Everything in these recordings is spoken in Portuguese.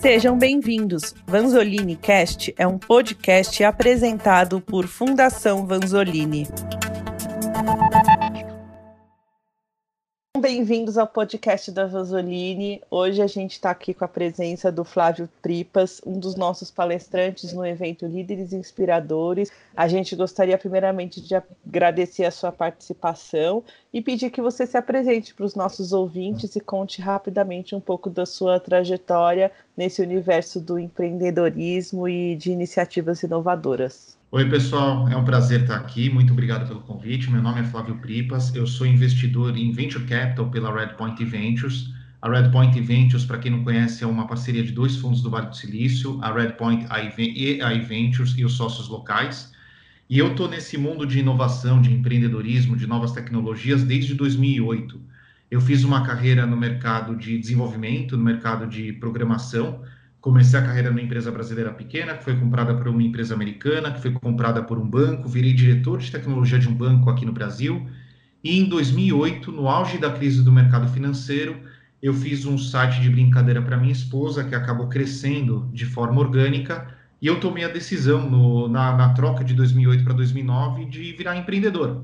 Sejam bem-vindos. Vanzolini Cast é um podcast apresentado por Fundação Vanzolini. Bem-vindos ao podcast da Vanzolini. Hoje a gente está aqui com a presença do Flávio Tripas, um dos nossos palestrantes no evento Líderes Inspiradores. A gente gostaria primeiramente de agradecer a sua participação e pedir que você se apresente para os nossos ouvintes e conte rapidamente um pouco da sua trajetória nesse universo do empreendedorismo e de iniciativas inovadoras. Oi, pessoal, é um prazer estar aqui. Muito obrigado pelo convite. Meu nome é Flávio Pripas, eu sou investidor em Venture Capital pela Redpoint Ventures. A Redpoint Ventures, para quem não conhece, é uma parceria de dois fundos do Vale do Silício, a Redpoint e a Ventures e os sócios locais. E eu estou nesse mundo de inovação, de empreendedorismo, de novas tecnologias desde 2008. Eu fiz uma carreira no mercado de desenvolvimento, no mercado de programação, Comecei a carreira numa empresa brasileira pequena, que foi comprada por uma empresa americana, que foi comprada por um banco, virei diretor de tecnologia de um banco aqui no Brasil. E em 2008, no auge da crise do mercado financeiro, eu fiz um site de brincadeira para minha esposa, que acabou crescendo de forma orgânica, e eu tomei a decisão no, na, na troca de 2008 para 2009 de virar empreendedor.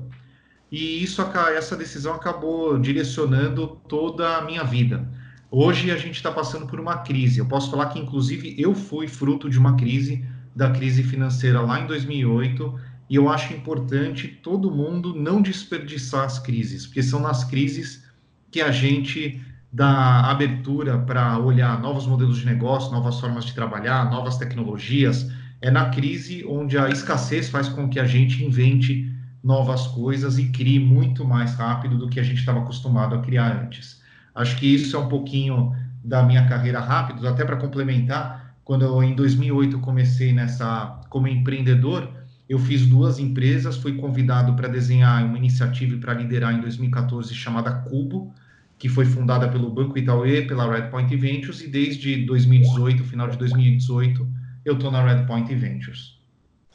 E isso, essa decisão acabou direcionando toda a minha vida. Hoje a gente está passando por uma crise. Eu posso falar que, inclusive, eu fui fruto de uma crise, da crise financeira lá em 2008, e eu acho importante todo mundo não desperdiçar as crises, porque são nas crises que a gente dá abertura para olhar novos modelos de negócio, novas formas de trabalhar, novas tecnologias. É na crise onde a escassez faz com que a gente invente novas coisas e crie muito mais rápido do que a gente estava acostumado a criar antes. Acho que isso é um pouquinho da minha carreira rápido, até para complementar, quando eu, em 2008 comecei nessa como empreendedor, eu fiz duas empresas, fui convidado para desenhar uma iniciativa e para liderar em 2014 chamada Cubo, que foi fundada pelo Banco Itaú, pela Redpoint Ventures, e desde 2018, final de 2018, eu estou na Redpoint Ventures.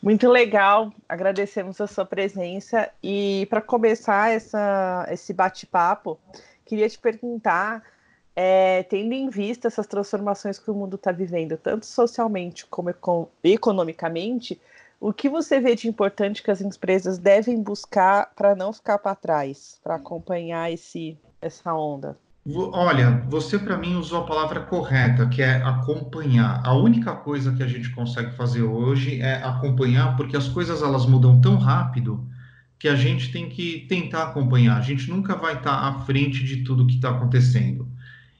Muito legal, agradecemos a sua presença. E para começar essa, esse bate-papo, queria te perguntar, é, tendo em vista essas transformações que o mundo está vivendo, tanto socialmente como economicamente, o que você vê de importante que as empresas devem buscar para não ficar para trás, para acompanhar esse, essa onda? Olha, você para mim usou a palavra correta, que é acompanhar. A única coisa que a gente consegue fazer hoje é acompanhar, porque as coisas elas mudam tão rápido que a gente tem que tentar acompanhar. A gente nunca vai estar à frente de tudo que está acontecendo.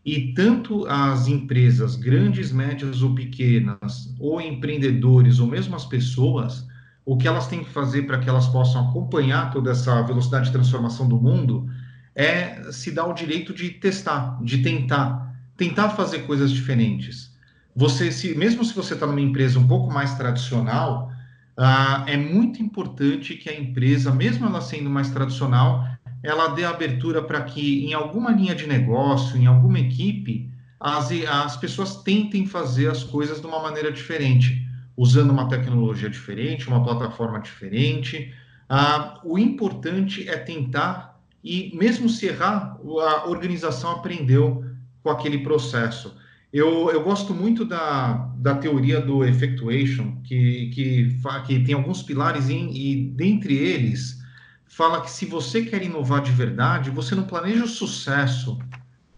E tanto as empresas, grandes, médias ou pequenas, ou empreendedores, ou mesmo as pessoas, o que elas têm que fazer para que elas possam acompanhar toda essa velocidade de transformação do mundo é se dar o direito de testar, de tentar, tentar fazer coisas diferentes. Você, se, mesmo se você está numa empresa um pouco mais tradicional, ah, é muito importante que a empresa, mesmo ela sendo mais tradicional, ela dê abertura para que em alguma linha de negócio, em alguma equipe, as, as pessoas tentem fazer as coisas de uma maneira diferente, usando uma tecnologia diferente, uma plataforma diferente. Ah, o importante é tentar e, mesmo se errar, a organização aprendeu com aquele processo. Eu, eu gosto muito da, da teoria do effectuation, que, que, que tem alguns pilares em, e dentre eles fala que se você quer inovar de verdade, você não planeja o sucesso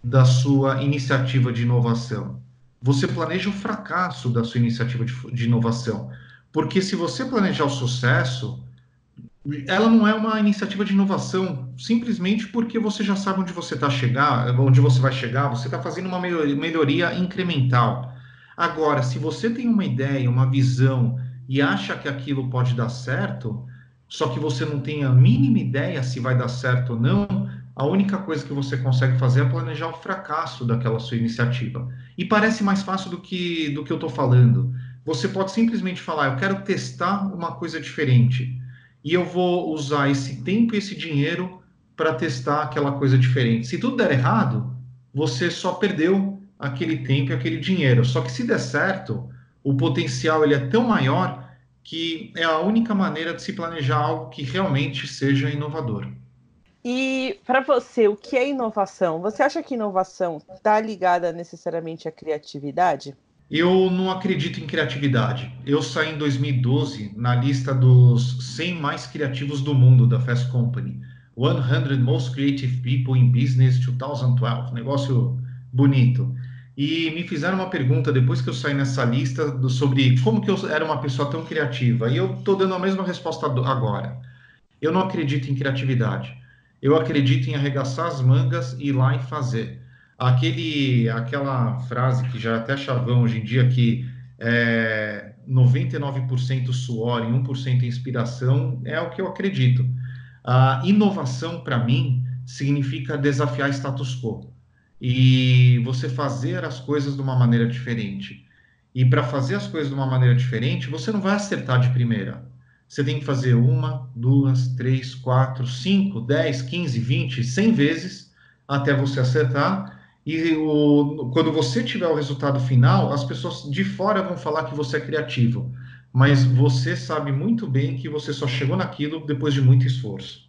da sua iniciativa de inovação. Você planeja o fracasso da sua iniciativa de, de inovação. Porque se você planejar o sucesso, ela não é uma iniciativa de inovação simplesmente porque você já sabe onde você está chegar, onde você vai chegar, você está fazendo uma melhoria incremental. Agora, se você tem uma ideia, uma visão e acha que aquilo pode dar certo, só que você não tem a mínima ideia se vai dar certo ou não, a única coisa que você consegue fazer é planejar o fracasso daquela sua iniciativa. E parece mais fácil do que do que eu estou falando. Você pode simplesmente falar, eu quero testar uma coisa diferente e eu vou usar esse tempo e esse dinheiro para testar aquela coisa diferente. Se tudo der errado, você só perdeu aquele tempo e aquele dinheiro. Só que se der certo, o potencial ele é tão maior que é a única maneira de se planejar algo que realmente seja inovador. E para você, o que é inovação? Você acha que inovação está ligada necessariamente à criatividade? Eu não acredito em criatividade. Eu saí em 2012 na lista dos 100 mais criativos do mundo da Fast Company. 100 Most Creative People in Business 2012. Negócio bonito. E me fizeram uma pergunta depois que eu saí nessa lista do, sobre como que eu era uma pessoa tão criativa. E eu estou dando a mesma resposta agora. Eu não acredito em criatividade. Eu acredito em arregaçar as mangas e ir lá e fazer. Aquele, aquela frase que já é até chavão hoje em dia, que é 99% suor e 1% inspiração, é o que eu acredito. A inovação, para mim, significa desafiar status quo e você fazer as coisas de uma maneira diferente. E para fazer as coisas de uma maneira diferente, você não vai acertar de primeira. Você tem que fazer uma, duas, três, quatro, cinco, dez, quinze, vinte, cem vezes até você acertar. E o, quando você tiver o resultado final, as pessoas de fora vão falar que você é criativo. Mas você sabe muito bem que você só chegou naquilo depois de muito esforço.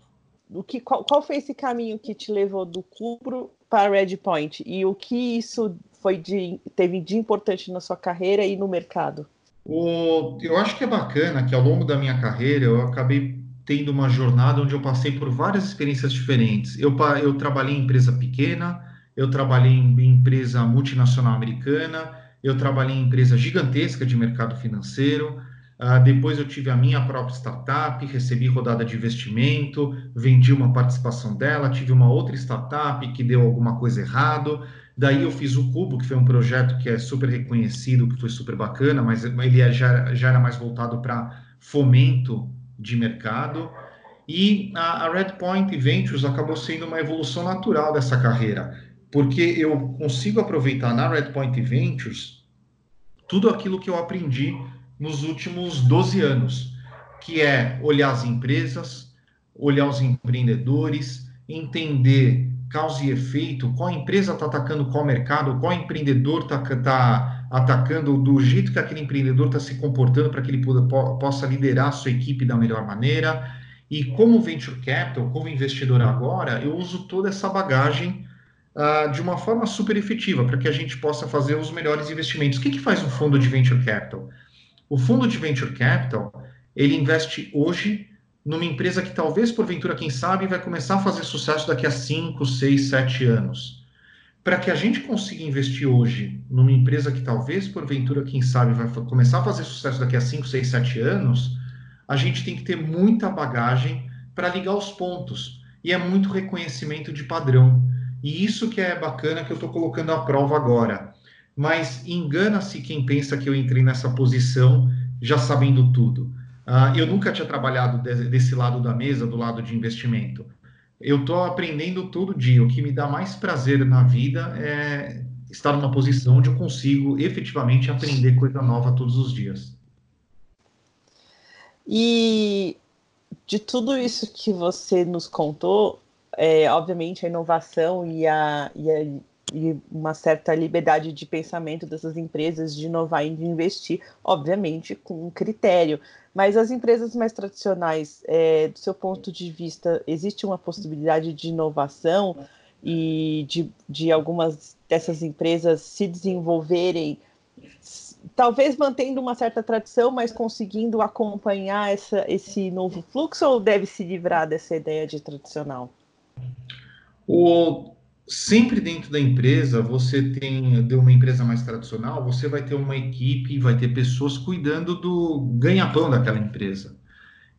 O que, qual, qual foi esse caminho que te levou do Cubro para Red Point? E o que isso foi de, teve de importante na sua carreira e no mercado? O, eu acho que é bacana que ao longo da minha carreira eu acabei tendo uma jornada onde eu passei por várias experiências diferentes. Eu, eu trabalhei em empresa pequena, eu trabalhei em empresa multinacional americana, eu trabalhei em empresa gigantesca de mercado financeiro, Uh, depois eu tive a minha própria startup, recebi rodada de investimento, vendi uma participação dela, tive uma outra startup que deu alguma coisa errado. Daí eu fiz o Cubo, que foi um projeto que é super reconhecido, que foi super bacana, mas ele é, já, já era mais voltado para fomento de mercado. E a, a Redpoint Ventures acabou sendo uma evolução natural dessa carreira, porque eu consigo aproveitar na Redpoint Ventures tudo aquilo que eu aprendi nos últimos 12 anos, que é olhar as empresas, olhar os empreendedores, entender causa e efeito, qual empresa está atacando qual mercado, qual empreendedor está tá atacando, do jeito que aquele empreendedor está se comportando para que ele puda, po, possa liderar a sua equipe da melhor maneira. E como venture capital, como investidor agora, eu uso toda essa bagagem uh, de uma forma super efetiva para que a gente possa fazer os melhores investimentos. O que, que faz um fundo de venture capital? O fundo de venture capital, ele investe hoje numa empresa que talvez, porventura, quem sabe, vai começar a fazer sucesso daqui a 5, 6, 7 anos. Para que a gente consiga investir hoje numa empresa que talvez, porventura, quem sabe, vai começar a fazer sucesso daqui a 5, 6, 7 anos, a gente tem que ter muita bagagem para ligar os pontos. E é muito reconhecimento de padrão. E isso que é bacana que eu estou colocando à prova agora mas engana-se quem pensa que eu entrei nessa posição já sabendo tudo. Uh, eu nunca tinha trabalhado de, desse lado da mesa, do lado de investimento. Eu estou aprendendo todo dia. O que me dá mais prazer na vida é estar numa posição onde eu consigo efetivamente aprender coisa nova todos os dias. E de tudo isso que você nos contou, é, obviamente a inovação e a, e a e uma certa liberdade de pensamento dessas empresas de inovar e de investir, obviamente com critério. Mas as empresas mais tradicionais, é, do seu ponto de vista, existe uma possibilidade de inovação e de, de algumas dessas empresas se desenvolverem, talvez mantendo uma certa tradição, mas conseguindo acompanhar essa, esse novo fluxo, ou deve se livrar dessa ideia de tradicional? O, sempre dentro da empresa, você tem, de uma empresa mais tradicional, você vai ter uma equipe, vai ter pessoas cuidando do ganha-pão daquela empresa.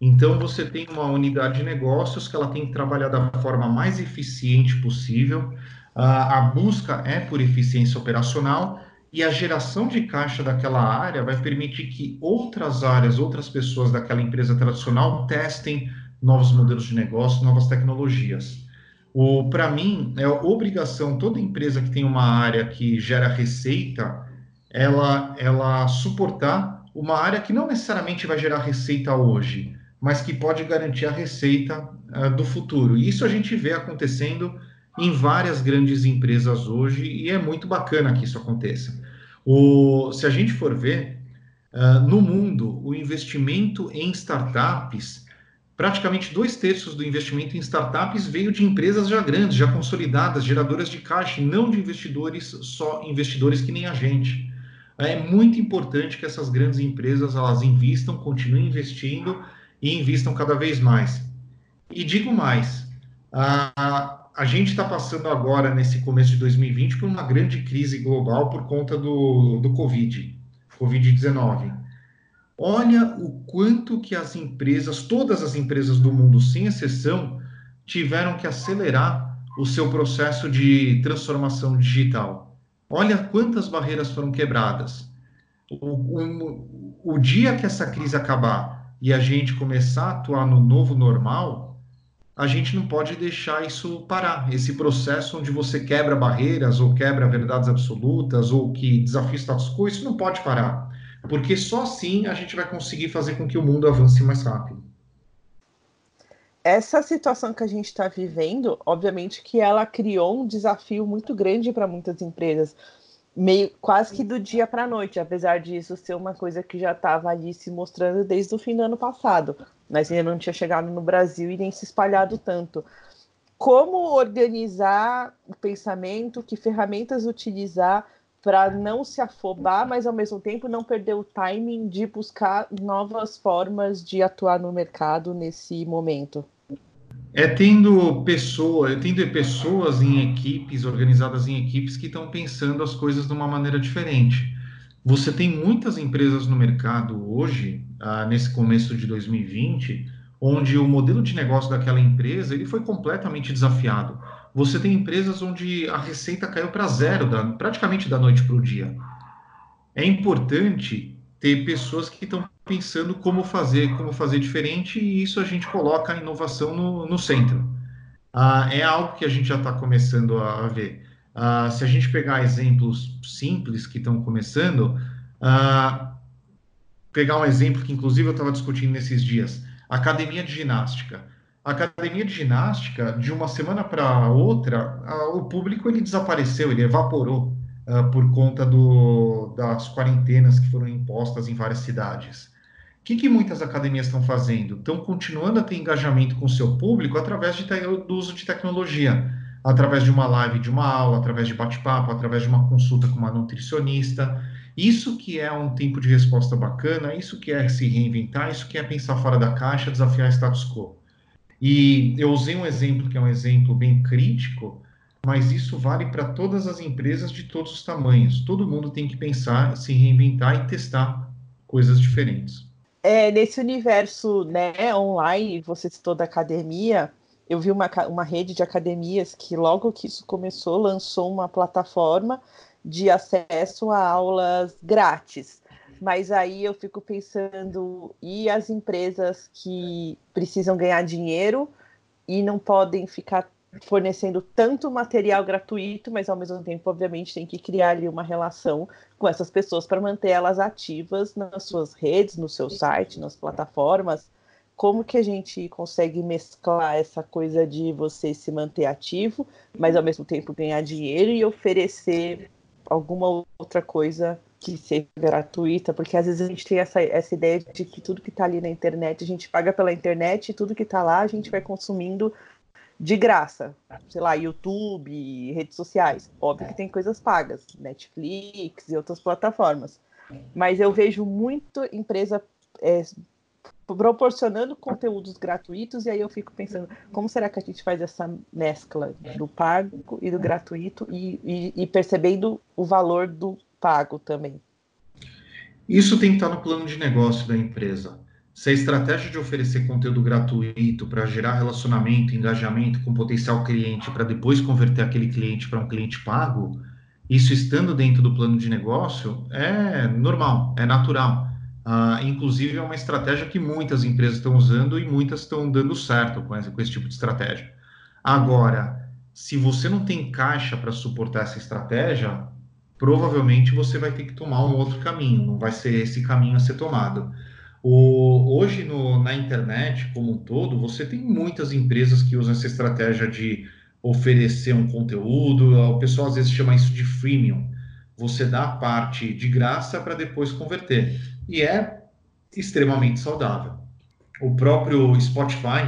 Então, você tem uma unidade de negócios que ela tem que trabalhar da forma mais eficiente possível. a busca é por eficiência operacional e a geração de caixa daquela área vai permitir que outras áreas, outras pessoas daquela empresa tradicional testem novos modelos de negócio, novas tecnologias. O para mim é obrigação toda empresa que tem uma área que gera receita, ela ela suportar uma área que não necessariamente vai gerar receita hoje, mas que pode garantir a receita uh, do futuro. E isso a gente vê acontecendo em várias grandes empresas hoje e é muito bacana que isso aconteça. O, se a gente for ver, uh, no mundo, o investimento em startups praticamente dois terços do investimento em startups veio de empresas já grandes, já consolidadas, geradoras de caixa, não de investidores, só investidores que nem a gente. É muito importante que essas grandes empresas elas investam, continuem investindo e investam cada vez mais. E digo mais, a, a gente está passando agora, nesse começo de 2020, por uma grande crise global por conta do, do Covid, Covid-19. Olha o quanto que as empresas, todas as empresas do mundo, sem exceção, tiveram que acelerar o seu processo de transformação digital. Olha quantas barreiras foram quebradas. O, o, dia que essa crise acabar e a gente começar a atuar no novo normal, a gente não pode deixar isso parar. Esse processo onde você quebra barreiras ou quebra verdades absolutas ou que desafia status quo, isso não pode parar porque só assim a gente vai conseguir fazer com que o mundo avance mais rápido. Essa situação que a gente está vivendo, obviamente que ela criou um desafio muito grande para muitas empresas, meio quase que do dia para a noite, apesar disso ser uma coisa que já estava ali se mostrando desde o fim do ano passado, mas ainda não tinha chegado no Brasil e nem se espalhado tanto. Como organizar o pensamento, que ferramentas utilizar para não se afobar, mas ao mesmo tempo não perder o timing de buscar novas formas de atuar no mercado nesse momento. É tendo pessoa, é tendo pessoas em equipes, organizadas em equipes que estão pensando as coisas de uma maneira diferente. Você tem muitas empresas no mercado hoje, ah, nesse começo de 2020, onde o modelo de negócio daquela empresa ele foi completamente desafiado você tem empresas onde a receita caiu para zero, da, praticamente da noite para o dia. É importante ter pessoas que estão pensando como fazer, como fazer diferente, e isso a gente coloca a inovação no, no centro. Ah, é algo que a gente já está começando a, a ver. Ah, se a gente pegar exemplos simples que estão começando, ah, pegar um exemplo que inclusive eu estava discutindo nesses dias, academia de ginástica a academia de ginástica, de uma semana para outra, o público ele desapareceu, ele evaporou uh, por conta do, das quarentenas que foram impostas em várias cidades. O que, que muitas academias estão fazendo? Estão continuando a ter engajamento com o seu público através de, do uso de tecnologia, através de uma live, de uma aula, através de bate-papo, através de uma consulta com uma nutricionista. Isso que é um tempo de resposta bacana, isso que é se reinventar, isso que é pensar fora da caixa, desafiar status quo. E eu usei um exemplo que é um exemplo bem crítico, mas isso vale para todas as empresas de todos os tamanhos. Todo mundo tem que pensar, se reinventar e testar coisas diferentes. É, nesse universo né, online, você citou da academia, eu vi uma, uma rede de academias que, logo que isso começou, lançou uma plataforma de acesso a aulas grátis. Mas aí eu fico pensando, e as empresas que precisam ganhar dinheiro e não podem ficar fornecendo tanto material gratuito, mas ao mesmo tempo, obviamente, tem que criar ali uma relação com essas pessoas para manter elas ativas nas suas redes, no seu site, nas plataformas. Como que a gente consegue mesclar essa coisa de você se manter ativo, mas ao mesmo tempo ganhar dinheiro e oferecer alguma outra coisa que seja gratuita, porque às vezes a gente tem essa, essa ideia de que tudo que está ali na internet, a gente paga pela internet e tudo que está lá a gente vai consumindo de graça. Sei lá, YouTube, redes sociais. Óbvio que tem coisas pagas, Netflix e outras plataformas. Mas eu vejo muito empresa é, proporcionando conteúdos gratuitos, e aí eu fico pensando, como será que a gente faz essa mescla do pago e do gratuito e, e, e percebendo o valor do pago também. Isso tem que estar no plano de negócio da empresa. Se a estratégia de oferecer conteúdo gratuito para gerar relacionamento, engajamento com potencial cliente, para depois converter aquele cliente para um cliente pago, isso estando dentro do plano de negócio é normal, é natural. Uh, inclusive, é uma estratégia que muitas empresas estão usando e muitas estão dando certo com esse, com esse tipo de estratégia. Agora, se você não tem caixa para suportar essa estratégia, provavelmente você vai ter que tomar um outro caminho, não vai ser esse caminho a ser tomado. O, hoje no, na internet como um todo, você tem muitas empresas que usam essa estratégia de oferecer um conteúdo, o pessoal às vezes chama isso de freemium. Você dá a parte de graça para depois converter. E é extremamente saudável. O próprio Spotify,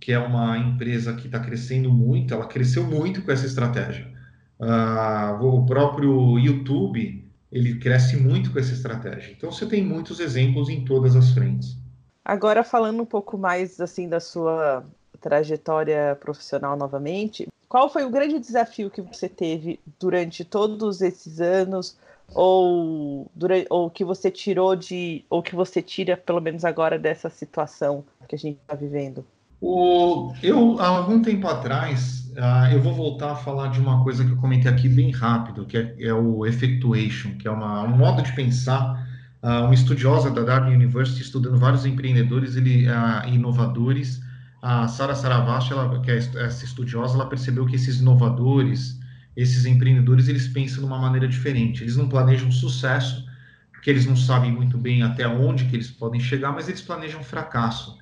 que é uma empresa que está crescendo muito, ela cresceu muito com essa estratégia Uh, o próprio YouTube ele cresce muito com essa estratégia. Então você tem muitos exemplos em todas as frentes. Agora falando um pouco mais assim da sua trajetória profissional novamente, qual foi o grande desafio que você teve durante todos esses anos ou, durante, ou que você tirou de ou que você tira pelo menos agora dessa situação que a gente está vivendo? O, eu, há algum tempo atrás, uh, eu vou voltar a falar de uma coisa que eu comentei aqui bem rápido, que é, é o effectuation, que é uma, um modo de pensar. Uh, uma estudiosa da Dartmouth University, estudando vários empreendedores ele, uh, inovadores, a Sara Saravasti, ela, que é essa estudiosa, ela percebeu que esses inovadores, esses empreendedores, eles pensam de uma maneira diferente. Eles não planejam sucesso, porque eles não sabem muito bem até onde que eles podem chegar, mas eles planejam fracasso.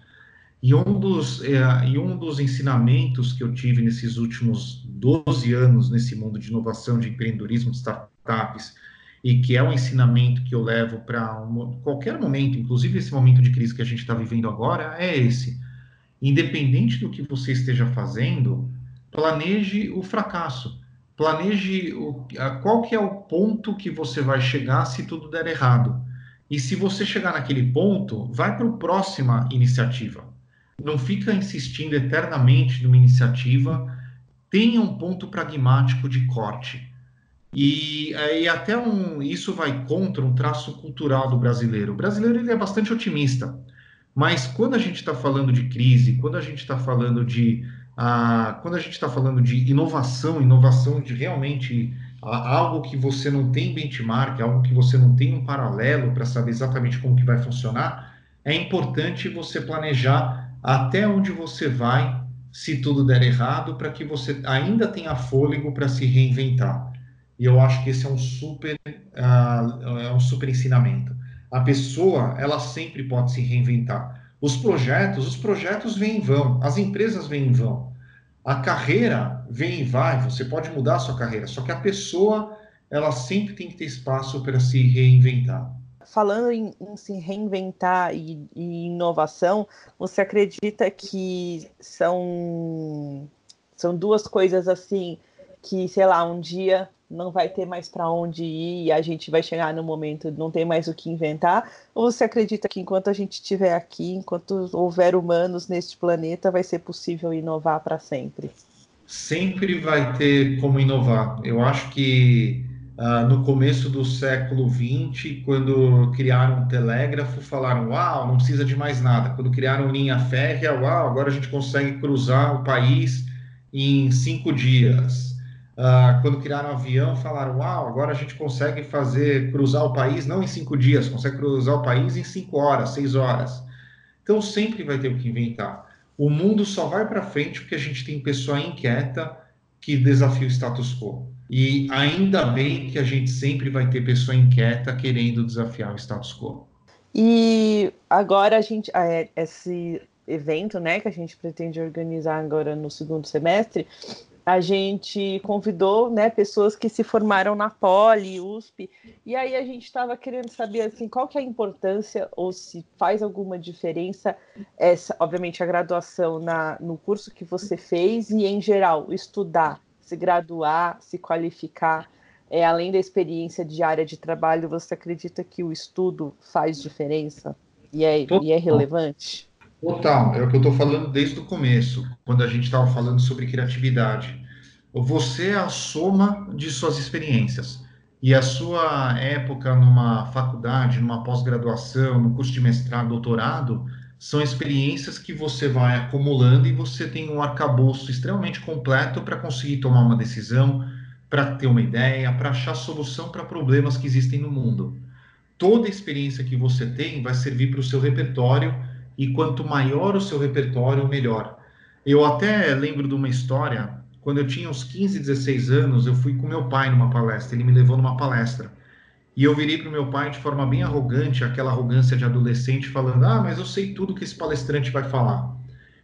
E um dos, é, e um dos ensinamentos que eu tive nesses últimos 12 anos nesse mundo de inovação, de empreendedorismo, de startups, e que é um ensinamento que eu levo para um, qualquer momento, inclusive esse momento de crise que a gente está vivendo agora, é esse. Independente do que você esteja fazendo, planeje o fracasso. Planeje o, qual que é o ponto que você vai chegar se tudo der errado. E se você chegar naquele ponto, vai para a próxima iniciativa não fica insistindo eternamente numa iniciativa, tenha um ponto pragmático de corte. E, e até um, isso vai contra um traço cultural do brasileiro. O brasileiro ele é bastante otimista, mas quando a gente está falando de crise, quando a gente está falando de ah, quando a gente está falando de inovação, inovação de realmente algo que você não tem benchmark, algo que você não tem um paralelo para saber exatamente como que vai funcionar, é importante você planejar até onde você vai se tudo der errado, para que você ainda tenha fôlego para se reinventar. E eu acho que esse é um super, uh, é um super ensinamento. A pessoa, ela sempre pode se reinventar. Os projetos, os projetos vêm e vão, as empresas vêm e vão. A carreira vem e vai, você pode mudar a sua carreira, só que a pessoa, ela sempre tem que ter espaço para se reinventar falando em, em se reinventar e, e, inovação, você acredita que são, são duas coisas assim que, sei lá, um dia não vai ter mais para onde ir e a gente vai chegar no momento não tem mais o que inventar? Ou você acredita que enquanto a gente estiver aqui, enquanto houver humanos neste planeta, vai ser possível inovar para sempre? Sempre vai ter como inovar. Eu acho que Uh, no começo do século XX, quando criaram o telégrafo, falaram: Uau, não precisa de mais nada. Quando criaram linha férrea, uau, agora a gente consegue cruzar o país em cinco dias. Uh, quando criaram avião, falaram: Uau, agora a gente consegue fazer cruzar o país não em cinco dias, consegue cruzar o país em cinco horas, seis horas. Então sempre vai ter o que inventar. O mundo só vai para frente porque a gente tem pessoa inquieta que desafia o status quo. E ainda bem que a gente sempre vai ter pessoa inquieta querendo desafiar o status quo. E agora a gente, é, esse evento, né, que a gente pretende organizar agora no segundo semestre, a gente convidou, né, pessoas que se formaram na Poli, USP, e aí a gente estava querendo saber, assim, qual que é a importância ou se faz alguma diferença essa, obviamente, a graduação na, no curso que você fez e, em geral, estudar se graduar, se qualificar, é, além da experiência de área de trabalho, você acredita que o estudo faz diferença e é, e é relevante? Total, é o que eu estou falando desde o começo, quando a gente estava falando sobre criatividade. Você é a soma de suas experiências. E a sua época numa faculdade, numa pós-graduação, no curso de mestrado, doutorado, são experiências que você vai acumulando e você tem um arcabouço extremamente completo para conseguir tomar uma decisão, para ter uma ideia, para achar solução para problemas que existem no mundo. Toda experiência que você tem vai servir para o seu repertório e quanto maior o seu repertório, melhor. Eu até lembro de uma história, quando eu tinha uns 15, 16 anos, eu fui com meu pai numa palestra, ele me levou numa palestra. E eu virei para o meu pai de forma bem arrogante, aquela arrogância de adolescente, falando: Ah, mas eu sei tudo que esse palestrante vai falar.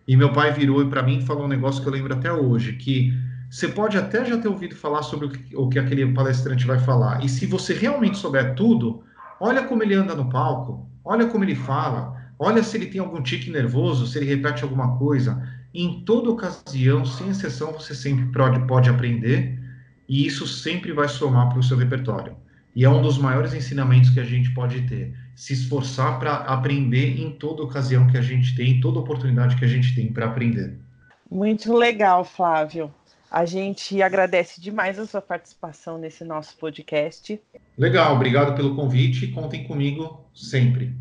E meu pai virou para mim e falou um negócio que eu lembro até hoje: que você pode até já ter ouvido falar sobre o que, o que aquele palestrante vai falar. E se você realmente souber tudo, olha como ele anda no palco, olha como ele fala, olha se ele tem algum tique nervoso, se ele repete alguma coisa. Em toda ocasião, sem exceção, você sempre pode, pode aprender e isso sempre vai somar para o seu repertório. E é um dos maiores ensinamentos que a gente pode ter. Se esforçar para aprender em toda ocasião que a gente tem, em toda oportunidade que a gente tem para aprender. Muito legal, Flávio. A gente agradece demais a sua participação nesse nosso podcast. Legal, obrigado pelo convite. Contem comigo sempre.